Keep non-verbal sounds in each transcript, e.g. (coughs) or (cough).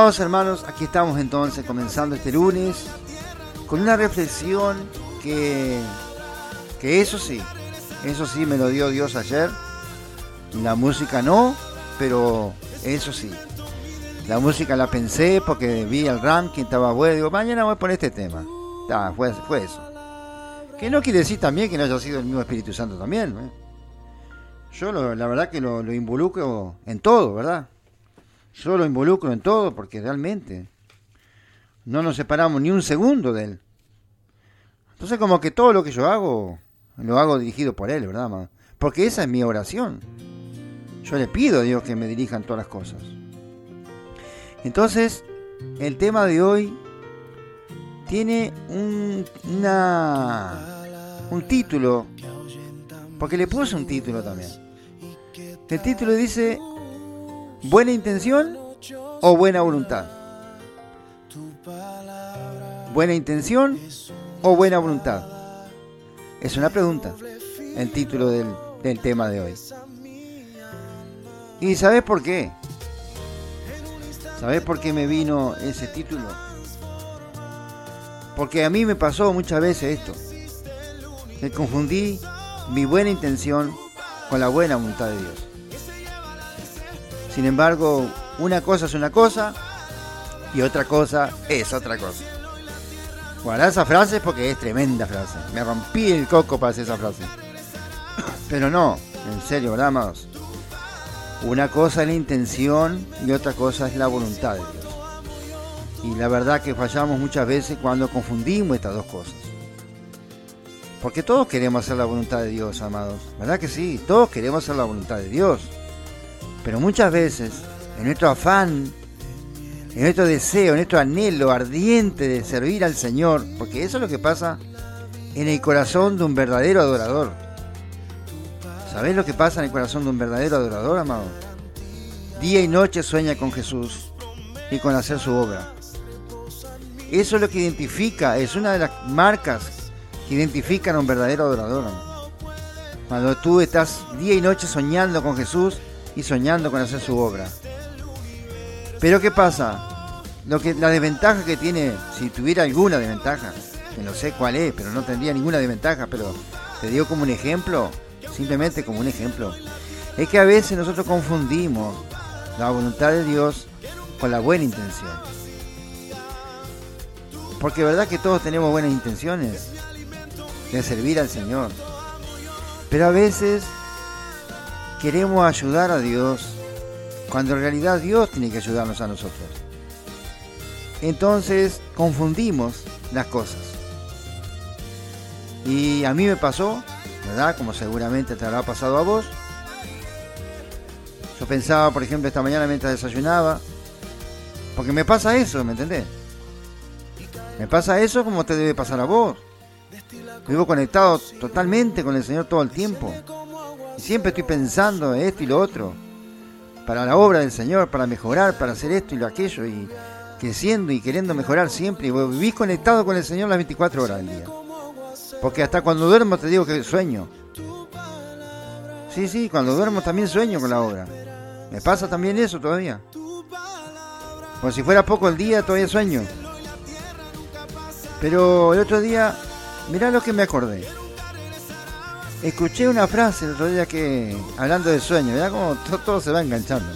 Vamos hermanos, aquí estamos entonces comenzando este lunes con una reflexión que, que eso sí, eso sí me lo dio Dios ayer. La música no, pero eso sí. La música la pensé porque vi el ranking, estaba bueno, digo, mañana voy a poner este tema. fue, fue eso. Que no quiere decir también que no haya sido el mismo Espíritu Santo también. ¿eh? Yo la verdad que lo, lo involucro en todo, ¿verdad? Yo lo involucro en todo porque realmente no nos separamos ni un segundo de él. Entonces como que todo lo que yo hago, lo hago dirigido por él, ¿verdad? Porque esa es mi oración. Yo le pido a Dios que me dirijan todas las cosas. Entonces, el tema de hoy tiene un, una, un título, porque le puse un título también. El título dice ¿Buena intención o buena voluntad? ¿Buena intención o buena voluntad? Es una pregunta, el título del, tema de hoy. ¿Y sabes por qué? ¿Sabes por qué me vino ese título? Porque a mí me pasó muchas veces esto. Me confundí mi buena intención con la buena voluntad de Dios. Sin embargo, una cosa es una cosa y otra cosa es otra cosa. Guardá esa frase porque es tremenda frase. Me rompí el coco para hacer esa frase. (coughs) Pero no, en serio, ¿verdad, amados? Una cosa es la intención y otra cosa es la voluntad de Dios. Y la verdad que fallamos muchas veces cuando confundimos estas dos cosas. Porque todos queremos hacer la voluntad de Dios, amados. ¿Verdad que sí? Todos queremos hacer la voluntad de Dios. Pero muchas veces, en nuestro afán, en nuestro deseo, en nuestro anhelo ardiente de servir al Señor, porque eso es lo que pasa en el corazón de un verdadero adorador. ¿Sabés lo que pasa en el corazón de un verdadero adorador, amado? Día y noche sueña con Jesús y con hacer su obra. Eso es lo que identifica, es una de las marcas que identifican a un verdadero adorador. Cuando tú estás día y noche soñando con Jesús y soñando con hacer su obra. Pero ¿qué pasa? Lo que, la desventaja que tiene, si tuviera alguna desventaja, que no sé cuál es, pero no tendría ninguna desventaja, pero te digo como un ejemplo, simplemente como un ejemplo, es que a veces nosotros confundimos la voluntad de Dios con la buena intención. Porque verdad que todos tenemos buenas intenciones de servir al Señor. Pero a veces queremos ayudar a Dios cuando en realidad Dios tiene que ayudarnos a nosotros. Entonces confundimos las cosas. Y a mí me pasó, ¿verdad? Como seguramente te habrá pasado a vos. Yo pensaba, por ejemplo, esta mañana mientras desayunaba, porque me pasa eso, ¿me entendés? Me pasa eso como te debe pasar a vos. Vivo conectado totalmente con el Señor todo el tiempo. Siempre estoy pensando en esto y lo otro. Para la obra del Señor, para mejorar, para hacer esto y lo aquello. Y creciendo y queriendo mejorar siempre. Y vivís conectado con el Señor las 24 horas del día. Porque hasta cuando duermo te digo que sueño. Sí, sí, cuando duermo también sueño con la obra. Me pasa también eso todavía. Como si fuera poco el día, todavía sueño. Pero el otro día, mirá lo que me acordé. Escuché una frase el otro día que, hablando de sueño, ya como todo, se va enganchando.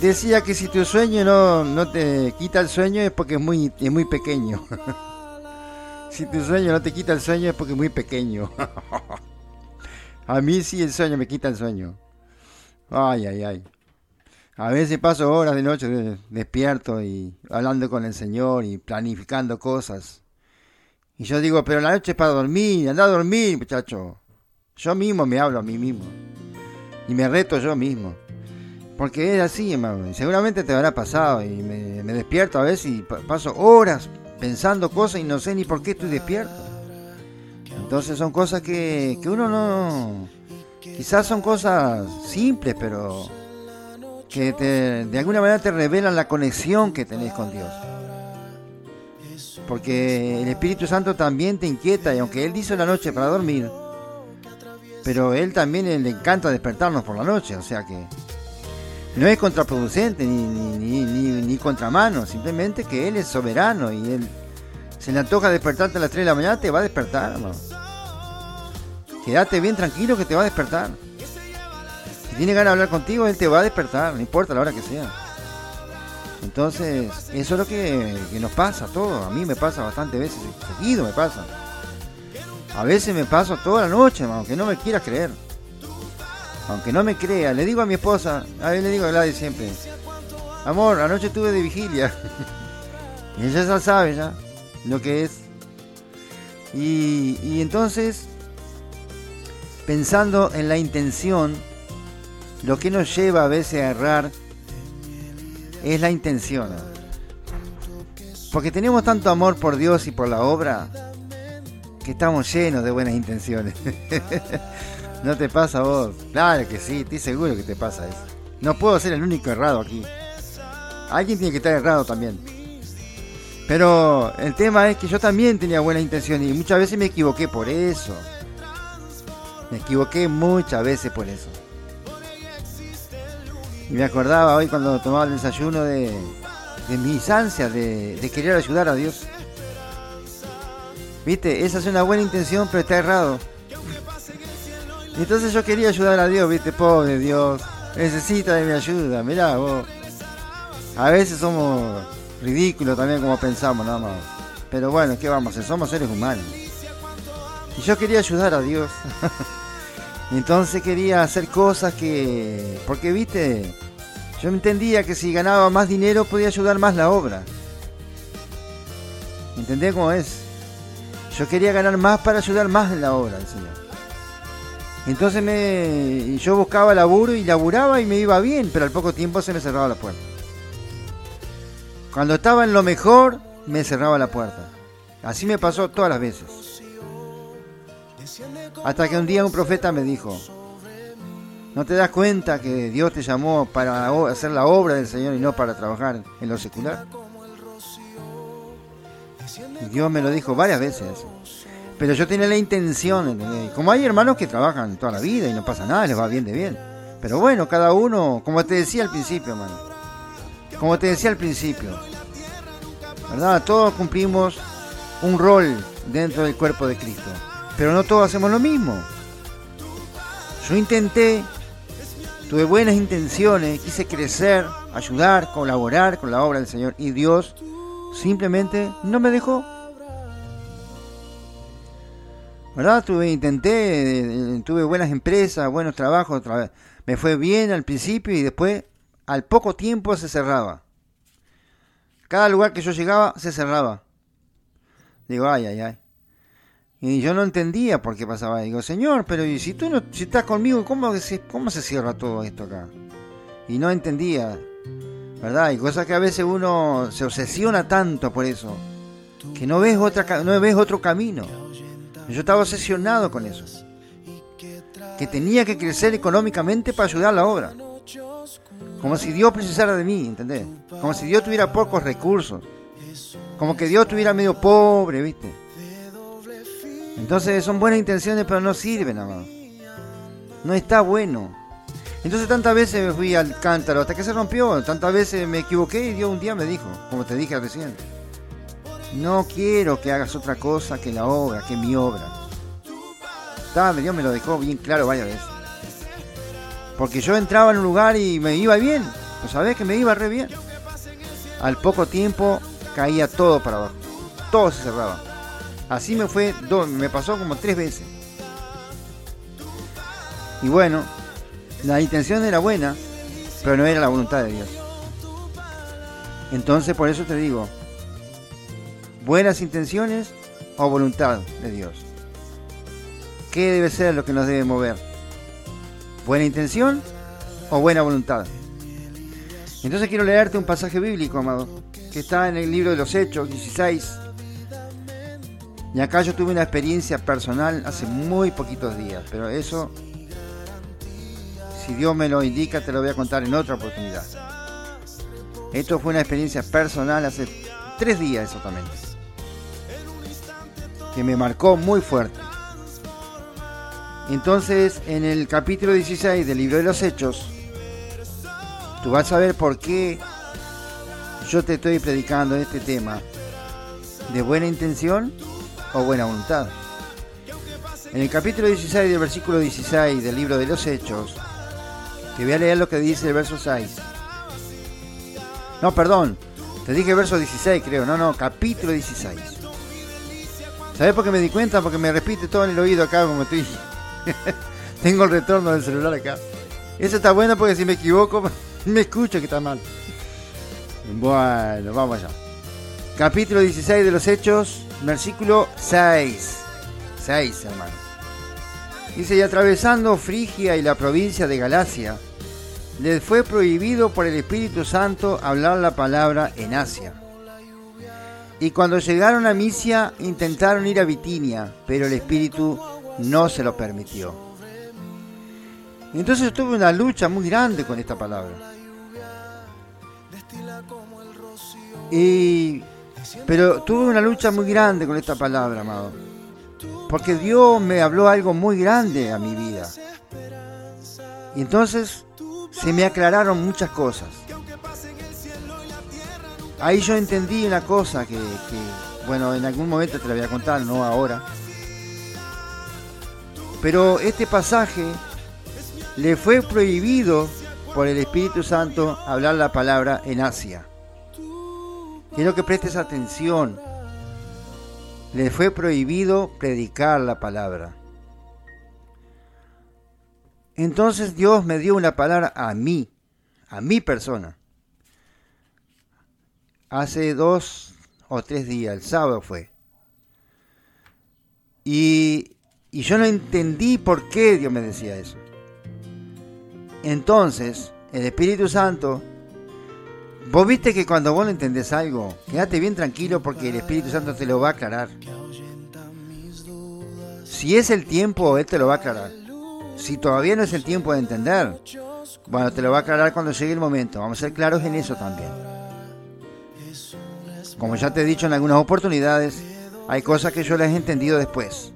Decía que si tu sueño no, no te quita el sueño es porque es muy, es muy pequeño. (laughs) si tu sueño no te quita el sueño es porque es muy pequeño. (laughs) A mí sí el sueño me quita el sueño. Ay, ay, ay. A veces paso horas de noche despierto y hablando con el Señor y planificando cosas. Y yo digo, pero la noche es para dormir, anda a dormir, muchacho. Yo mismo me hablo a mí mismo. Y me reto yo mismo. Porque es así, hermano. Seguramente te habrá pasado. Y me, despierto a veces y paso horas pensando cosas y no sé ni por qué estoy despierto. Entonces son cosas que, que uno no... Quizás son cosas simples, pero que te, de alguna manera te revelan la conexión que tenés con Dios porque el Espíritu Santo también te inquieta y aunque Él dice la noche para dormir, pero Él también le encanta despertarnos por la noche, o sea que no es contraproducente ni, ni, ni, ni, contramano, simplemente que Él es soberano y Él se le antoja despertarte a las 3 de la mañana, te va a despertar, hermano. Quédate bien tranquilo que te va a despertar. Si tiene ganas de hablar contigo, Él te va a despertar, no importa la hora que sea. Entonces, eso es lo que, nos pasa a todos. A mí me pasa bastantes veces, seguido me pasa. A veces me paso toda la noche, aunque no me quieras creer. Aunque no me crea, le digo a mi esposa, a ver, le digo a Gladys siempre, amor, anoche estuve de vigilia. (laughs) ella ya sabe ya lo que es. Y entonces, pensando en la intención, lo que nos lleva a veces a errar es la intención. Porque tenemos tanto amor por Dios y por la obra que estamos llenos de buenas intenciones. (laughs) ¿No te pasa a vos? Claro que sí, estoy seguro que te pasa eso. No puedo ser el único errado aquí. Alguien tiene que estar errado también. Pero el tema es que yo también tenía buenas intenciones y muchas veces me equivoqué por eso. Me equivoqué muchas veces por eso. Y me acordaba hoy cuando tomaba el desayuno de, mis ansias de, de querer ayudar a Dios. Viste, esa es una buena intención, pero está errado. Entonces yo quería ayudar a Dios, viste, pobre Dios, necesita de mi ayuda, mirá vos. A veces somos ridículos también como pensamos, nada más. Pero bueno, ¿qué vamos a hacer? Somos seres humanos. Y yo quería ayudar a Dios. (laughs) Entonces quería hacer cosas que... Porque, viste, yo entendía que si ganaba más dinero podía ayudar más la obra. ¿Entendés cómo es? Yo quería ganar más para ayudar más en la obra del Señor. Entonces me, yo buscaba laburo y laburaba y me iba bien, pero al poco tiempo se me cerraba la puerta. Cuando estaba en lo mejor, me cerraba la puerta. Así me pasó todas las veces. Hasta que un día un profeta me dijo, ¿no te das cuenta que Dios te llamó para hacer la obra del Señor y no para trabajar en lo secular? Y Dios me lo dijo varias veces. Pero yo tenía la intención, Como hay hermanos que trabajan toda la vida y no pasa nada, les va bien de bien. Pero bueno, cada uno, como te decía al principio, hermano. Como te decía al principio. ¿Verdad? Todos cumplimos un rol dentro del cuerpo de Cristo. Pero no todos hacemos lo mismo. Yo intenté, tuve buenas intenciones, quise crecer, ayudar, colaborar con la obra del Señor. Y Dios simplemente no me dejó. ¿verdad? Tuve, intenté, tuve buenas empresas, buenos trabajos, me fue bien al principio y después al poco tiempo se cerraba. Cada lugar que yo llegaba se cerraba. Digo, ay, ay, ay. Y yo no entendía por qué pasaba. Digo, Señor, pero si tú no, si estás conmigo, ¿cómo se, cómo se cierra todo esto acá? Y no entendía, ¿verdad? Y cosas que a veces uno se obsesiona tanto por eso, que no ves, otra, no ves otro camino. Yo estaba obsesionado con eso. Que tenía que crecer económicamente para ayudar a la obra. Como si Dios precisara de mí, ¿entendés? Como si Dios tuviera pocos recursos. Como que Dios estuviera medio pobre, ¿viste? Entonces son buenas intenciones, pero no sirven, amado. No está bueno. Entonces tantas veces me fui al cántaro hasta que se rompió. Tantas veces me equivoqué y Dios un día me dijo, como te dije recién. No quiero que hagas otra cosa que la obra, que mi obra. Dios me lo dejó bien claro varias veces. Porque yo entraba en un lugar y me iba bien. ¿No sabés que me iba re bien? Al poco tiempo caía todo para abajo. Todo se cerraba. Así me fue, me pasó como tres veces. Y bueno, la intención era buena, pero no era la voluntad de Dios. Entonces por eso te digo, buenas intenciones o voluntad de Dios. ¿Qué debe ser lo que nos debe mover? ¿Buena intención o buena voluntad? Entonces quiero leerte un pasaje bíblico, amado, que está en el libro de los Hechos 16. Y acá yo tuve una experiencia personal hace muy poquitos días, pero eso, si Dios me lo indica, te lo voy a contar en otra oportunidad. Esto fue una experiencia personal hace tres días exactamente que me marcó muy fuerte. Entonces, en el capítulo 16 del libro de los Hechos, tú vas a ver por qué yo te estoy predicando este tema de buena intención o buena voluntad. En el capítulo 16 del versículo 16 del libro de los Hechos, te voy a leer lo que dice el verso 6. No, perdón, te dije verso 16 creo, no, no, capítulo 16. ¿Sabes por qué me di cuenta? Porque me repite todo en el oído acá como estoy. (laughs) Tengo el retorno del celular acá. Eso está bueno porque si me equivoco (laughs) me escucho que está mal. Bueno, vamos allá. Capítulo 16 de los Hechos, versículo 6. 6, hermano. Dice, y atravesando Frigia y la provincia de Galacia, les fue prohibido por el Espíritu Santo hablar la palabra en Asia. Y cuando llegaron a Misia intentaron ir a Bitinia, pero el Espíritu no se lo permitió. Entonces tuve una lucha muy grande con esta palabra. Y, pero tuve una lucha muy grande con esta palabra, amado. Porque Dios me habló algo muy grande a mi vida. Y entonces se me aclararon muchas cosas. Ahí yo entendí una cosa que, bueno, en algún momento te la voy a contar, no ahora. Pero este pasaje le fue prohibido por el Espíritu Santo hablar la palabra en Asia. Quiero que prestes atención. Le fue prohibido predicar la palabra. Entonces Dios me dio una palabra a mí, a mi persona. Hace dos o tres días, el sábado fue. Y, y yo no entendí por qué Dios me decía eso. Entonces, el Espíritu Santo Vos viste que cuando vos no entendés algo, quédate bien tranquilo porque el Espíritu Santo te lo va a aclarar. Si es el tiempo, Él te lo va a aclarar. Si todavía no es el tiempo de entender, bueno, te lo va a aclarar cuando llegue el momento. Vamos a ser claros en eso también. Como ya te he dicho en algunas oportunidades, hay cosas que yo las he entendido después.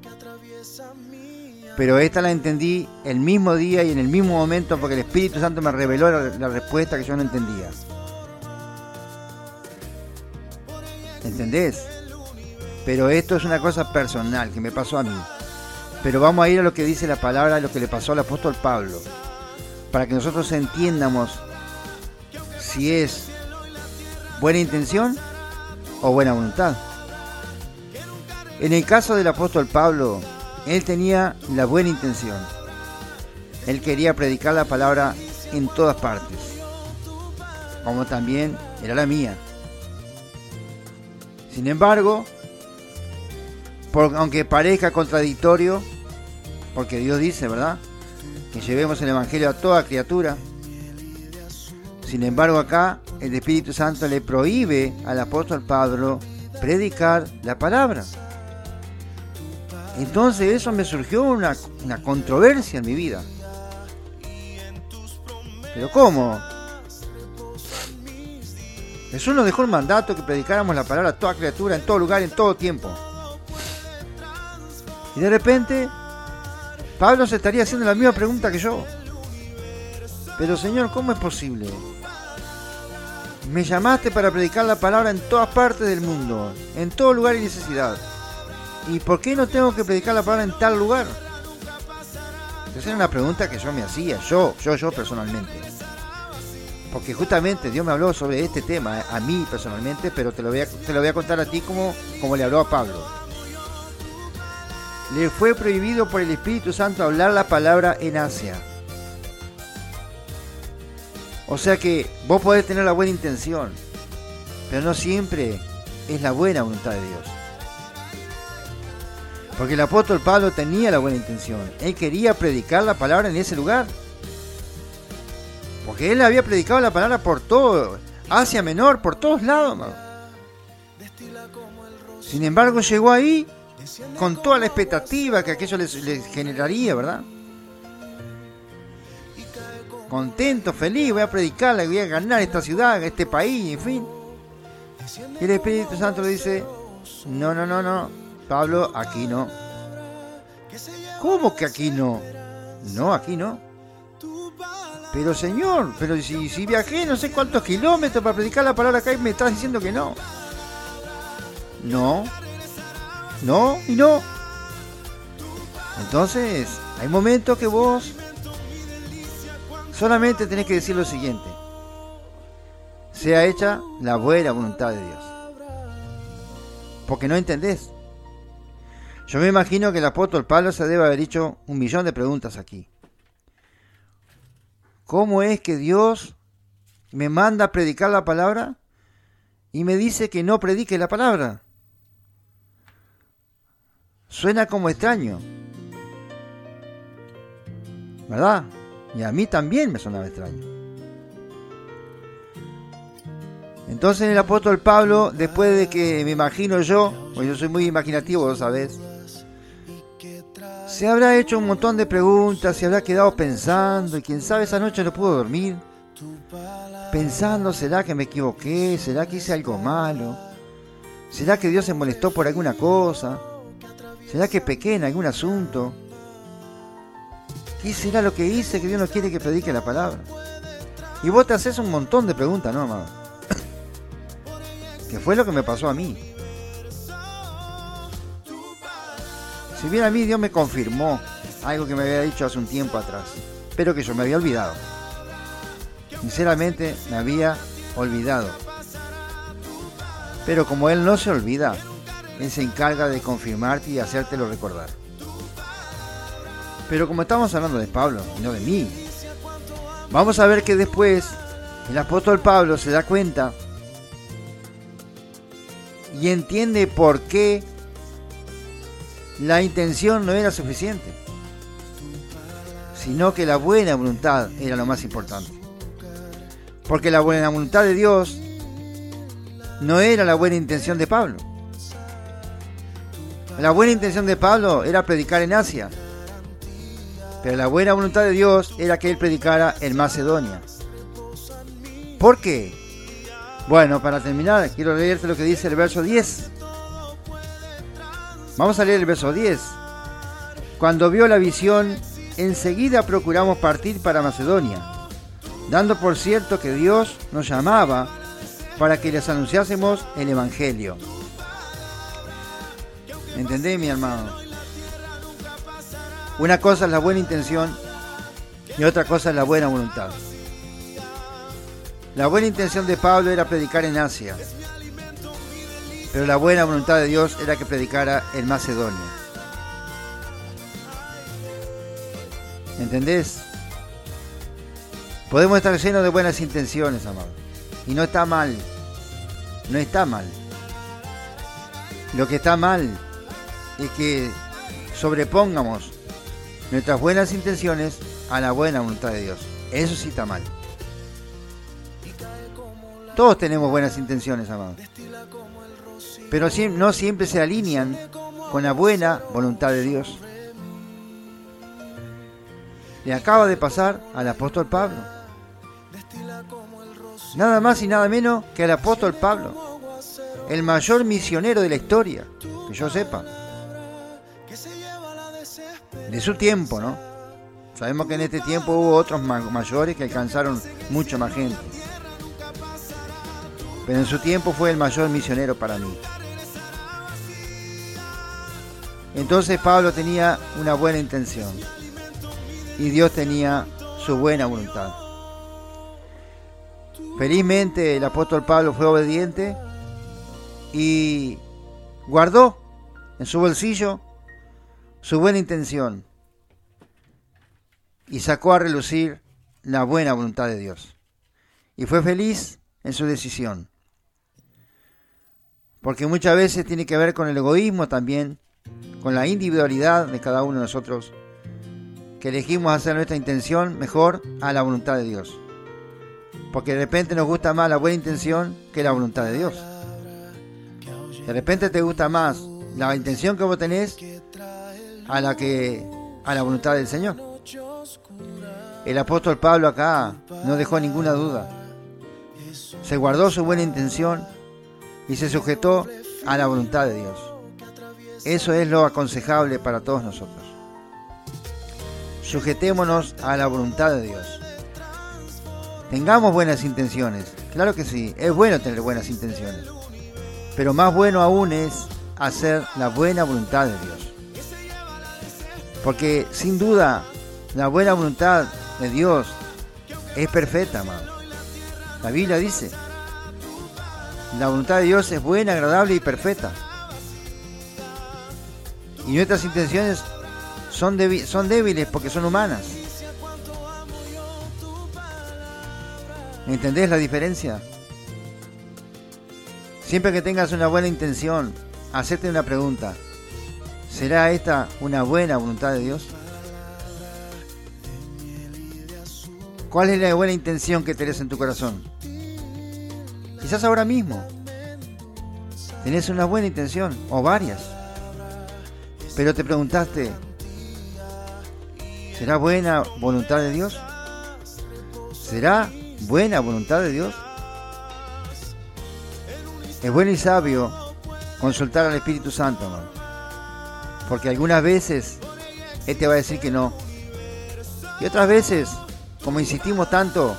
Pero esta la entendí el mismo día y en el mismo momento porque el Espíritu Santo me reveló la, la respuesta que yo no entendía. ¿Entendés? Pero esto es una cosa personal que me pasó a mí. Pero vamos a ir a lo que dice la palabra, a lo que le pasó al apóstol Pablo, para que nosotros entiendamos si es buena intención o buena voluntad. En el caso del apóstol Pablo, él tenía la buena intención. Él quería predicar la palabra en todas partes, como también era la mía. Sin embargo, aunque parezca contradictorio, porque Dios dice, ¿verdad? Que llevemos el Evangelio a toda criatura. Sin embargo, acá el Espíritu Santo le prohíbe al apóstol Pablo predicar la palabra. Entonces eso me surgió una, una controversia en mi vida. Pero ¿cómo? Jesús nos dejó el mandato que predicáramos la palabra a toda criatura, en todo lugar, en todo tiempo. Y de repente, Pablo se estaría haciendo la misma pregunta que yo. Pero Señor, ¿cómo es posible? Me llamaste para predicar la palabra en todas partes del mundo, en todo lugar y necesidad. ¿Y por qué no tengo que predicar la palabra en tal lugar? Esa era una pregunta que yo me hacía, yo, yo, yo personalmente porque justamente Dios me habló sobre este tema, a mí personalmente, pero te lo voy a, te lo voy a contar a ti como, como le habló a Pablo. Le fue prohibido por el Espíritu Santo hablar la palabra en Asia. O sea que vos podés tener la buena intención, pero no siempre es la buena voluntad de Dios. Porque el apóstol Pablo tenía la buena intención. Él quería predicar la palabra en ese lugar. Porque él había predicado la palabra por todo, Asia Menor, por todos lados. Sin embargo, llegó ahí con toda la expectativa que aquello les, generaría, ¿verdad? Contento, feliz, voy a predicarla, voy a ganar esta ciudad, este país, en fin. Y el Espíritu Santo le dice, no, no, no, no, Pablo, aquí no. ¿Cómo que aquí no? No, aquí no. Pero Señor, pero si, si viajé no sé cuántos kilómetros para predicar la palabra acá y me estás diciendo que no. No. No y no. Entonces, hay momentos que vos solamente tenés que decir lo siguiente. Sea hecha la buena voluntad de Dios. Porque no entendés. Yo me imagino que el apóstol Pablo se debe haber hecho un millón de preguntas aquí. ¿Cómo es que Dios me manda a predicar la palabra y me dice que no predique la palabra? Suena como extraño. ¿Verdad? Y a mí también me sonaba extraño. Entonces el apóstol Pablo, después de que me imagino yo, pues yo soy muy imaginativo, lo sabes, se habrá hecho un montón de preguntas, se habrá quedado pensando y quién sabe esa noche no pudo dormir. Pensando, ¿será que me equivoqué? ¿Será que hice algo malo? ¿Será que Dios se molestó por alguna cosa? ¿Será que pequé en algún asunto? ¿Qué será lo que hice que Dios no quiere que predique la palabra? Y vos te haces un montón de preguntas, ¿no, amado? (coughs) que fue lo que me pasó a mí. Si bien a mí Dios me confirmó algo que me había dicho hace un tiempo atrás, pero que yo me había olvidado. Sinceramente me había olvidado. Pero como Él no se olvida, Él se encarga de confirmarte y hacértelo recordar. Pero como estamos hablando de Pablo no de mí, vamos a ver que después el apóstol Pablo se da cuenta y entiende por qué la intención no era suficiente, sino que la buena voluntad era lo más importante. Porque la buena voluntad de Dios no era la buena intención de Pablo. La buena intención de Pablo era predicar en Asia, pero la buena voluntad de Dios era que él predicara en Macedonia. ¿Por qué? Bueno, para terminar, quiero leerte lo que dice el verso 10. Vamos a leer el verso 10. Cuando vio la visión, enseguida procuramos partir para Macedonia, dando por cierto que Dios nos llamaba para que les anunciásemos el Evangelio. ¿Entendés, mi hermano? Una cosa es la buena intención y otra cosa es la buena voluntad. La buena intención de Pablo era predicar en Asia, pero la buena voluntad de Dios era que predicara en Macedonia. ¿Entendés? Podemos estar llenos de buenas intenciones, amado. Y no está mal. No está mal. Lo que está mal es que sobrepongamos nuestras buenas intenciones a la buena voluntad de Dios. Eso sí está mal. Todos tenemos buenas intenciones, amado. Pero no siempre se alinean con la buena voluntad de Dios. Le acaba de pasar al apóstol Pablo. Nada más y nada menos que al apóstol Pablo, el mayor misionero de la historia, que yo sepa. De su tiempo, ¿no? Sabemos que en este tiempo hubo otros mayores que alcanzaron mucho más gente pero en su tiempo fue el mayor misionero para mí. Entonces Pablo tenía una buena intención y Dios tenía su buena voluntad. Felizmente el apóstol Pablo fue obediente y guardó en su bolsillo su buena intención y sacó a relucir la buena voluntad de Dios. Y fue feliz en su decisión porque muchas veces tiene que ver con el egoísmo también, con la individualidad de cada uno de nosotros, que elegimos hacer nuestra intención mejor a la voluntad de Dios. Porque de repente nos gusta más la buena intención que la voluntad de Dios. De repente te gusta más la intención que vos tenés a la que a la voluntad del Señor. El apóstol Pablo acá no dejó ninguna duda. Se guardó su buena intención y se sujetó a la voluntad de Dios. Eso es lo aconsejable para todos nosotros. Sujetémonos a la voluntad de Dios. tengamos buenas intenciones. Claro que sí, es bueno tener buenas intenciones. Pero más bueno aún es hacer la buena voluntad de Dios. Porque sin duda la buena voluntad de Dios es perfecta, amado. La Biblia dice, la voluntad de Dios es buena, agradable y perfecta. Y nuestras intenciones son, son débiles porque son humanas. ¿Entendés la diferencia? Siempre que tengas una buena intención, hacerte una pregunta. ¿Será esta una buena voluntad de Dios? ¿Cuál es la buena intención que tenés en tu corazón? Quizás ahora mismo tenés una buena intención o varias, pero te preguntaste, ¿será buena voluntad de Dios? ¿Será buena voluntad de Dios? Es bueno y sabio consultar al Espíritu Santo, Porque algunas veces Él te va a decir que no. Y otras veces, como insistimos tanto,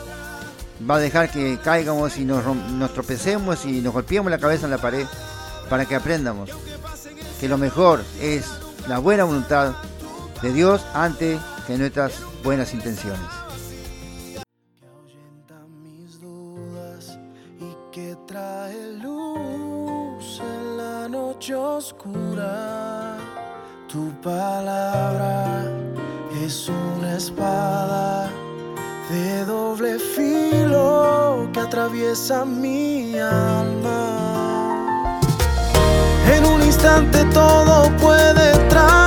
va a dejar que caigamos y nos, nos tropecemos y nos golpeemos la cabeza en la pared para que aprendamos que lo mejor es la buena voluntad de Dios ante que nuestras buenas intenciones. oscura. Tu palabra es una espada de doble filo que atraviesa mi alma. Instante todo puede transformar.